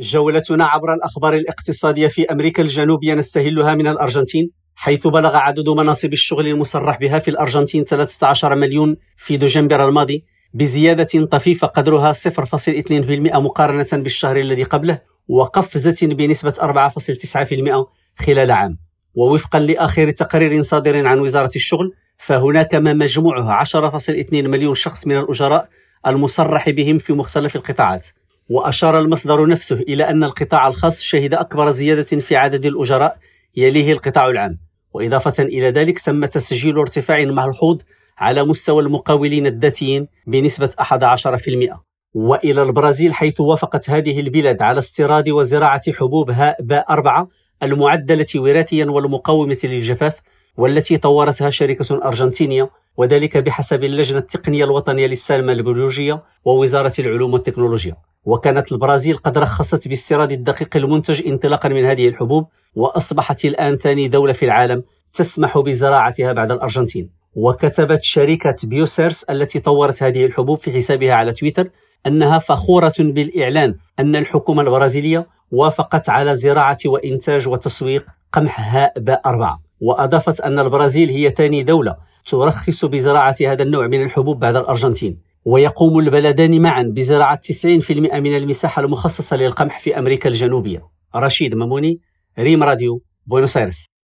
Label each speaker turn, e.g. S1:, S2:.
S1: جولتنا عبر الأخبار الاقتصادية في أمريكا الجنوبية نستهلها من الأرجنتين حيث بلغ عدد مناصب الشغل المصرح بها في الأرجنتين 13 مليون في دجنبر الماضي بزيادة طفيفة قدرها 0.2% مقارنة بالشهر الذي قبله وقفزة بنسبة 4.9% خلال عام. ووفقا لآخر تقرير صادر عن وزارة الشغل فهناك ما مجموعه 10.2 مليون شخص من الأجراء المصرح بهم في مختلف القطاعات. وأشار المصدر نفسه إلى أن القطاع الخاص شهد أكبر زيادة في عدد الأجراء يليه القطاع العام وإضافة إلى ذلك تم تسجيل ارتفاع ملحوظ على مستوى المقاولين الذاتيين بنسبة 11% وإلى البرازيل حيث وافقت هذه البلاد على استيراد وزراعة حبوب هاء باء 4 المعدلة وراثيا والمقاومة للجفاف والتي طورتها شركة أرجنتينية وذلك بحسب اللجنة التقنية الوطنية للسلامة البيولوجية ووزارة العلوم والتكنولوجيا. وكانت البرازيل قد رخصت باستيراد الدقيق المنتج انطلاقا من هذه الحبوب وأصبحت الآن ثاني دولة في العالم تسمح بزراعتها بعد الأرجنتين. وكتبت شركة بيوسيرس التي طورت هذه الحبوب في حسابها على تويتر أنها فخورة بالإعلان أن الحكومة البرازيلية وافقت على زراعة وإنتاج وتسويق قمح هاء أربعة. وأضافت أن البرازيل هي ثاني دولة ترخص بزراعة هذا النوع من الحبوب بعد الأرجنتين. ويقوم البلدان معا بزراعة 90% من المساحة المخصصة للقمح في أمريكا الجنوبية. رشيد ماموني ريم راديو بوينوس آيرس.